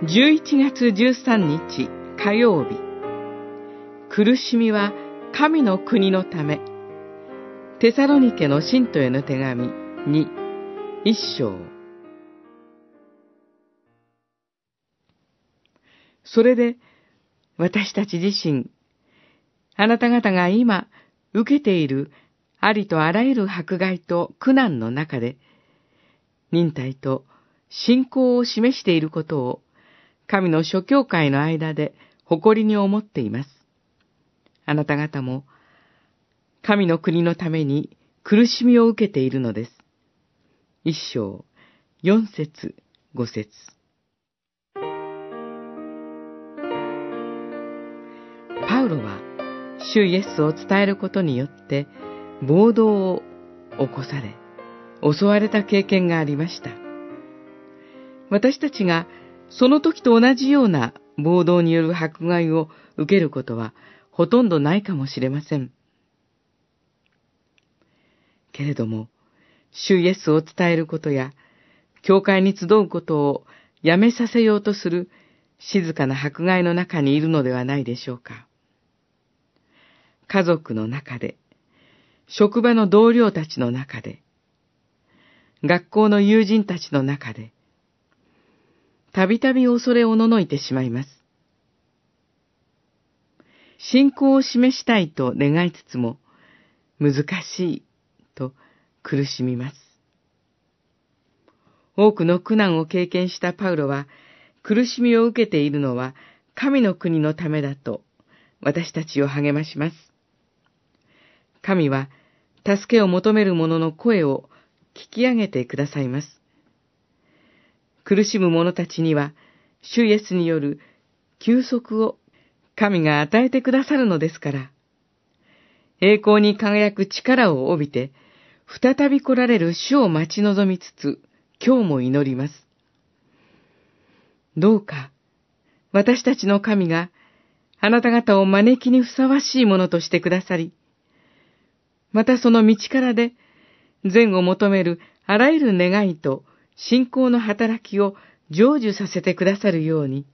11月13日火曜日。苦しみは神の国のため。テサロニケの信徒への手紙に一章。それで私たち自身あなた方が今受けているありとあらゆる迫害と苦難の中で忍耐と信仰を示していることを神の諸教会の間で誇りに思っています。あなた方も神の国のために苦しみを受けているのです。一章、四節、五節。パウロは、主イエスを伝えることによって、暴動を起こされ、襲われた経験がありました。私たちがその時と同じような暴動による迫害を受けることはほとんどないかもしれません。けれども、主イエスを伝えることや、教会に集うことをやめさせようとする静かな迫害の中にいるのではないでしょうか。家族の中で、職場の同僚たちの中で、学校の友人たちの中で、たびたび恐れおののいてしまいます。信仰を示したいと願いつつも、難しいと苦しみます。多くの苦難を経験したパウロは、苦しみを受けているのは神の国のためだと私たちを励まします。神は助けを求める者の声を聞き上げてくださいます。苦しむ者たちには、主イエスによる休息を神が与えてくださるのですから、栄光に輝く力を帯びて、再び来られる主を待ち望みつつ、今日も祈ります。どうか、私たちの神が、あなた方を招きにふさわしいものとしてくださり、またその道からで、善を求めるあらゆる願いと信仰の働きを成就させてくださるように、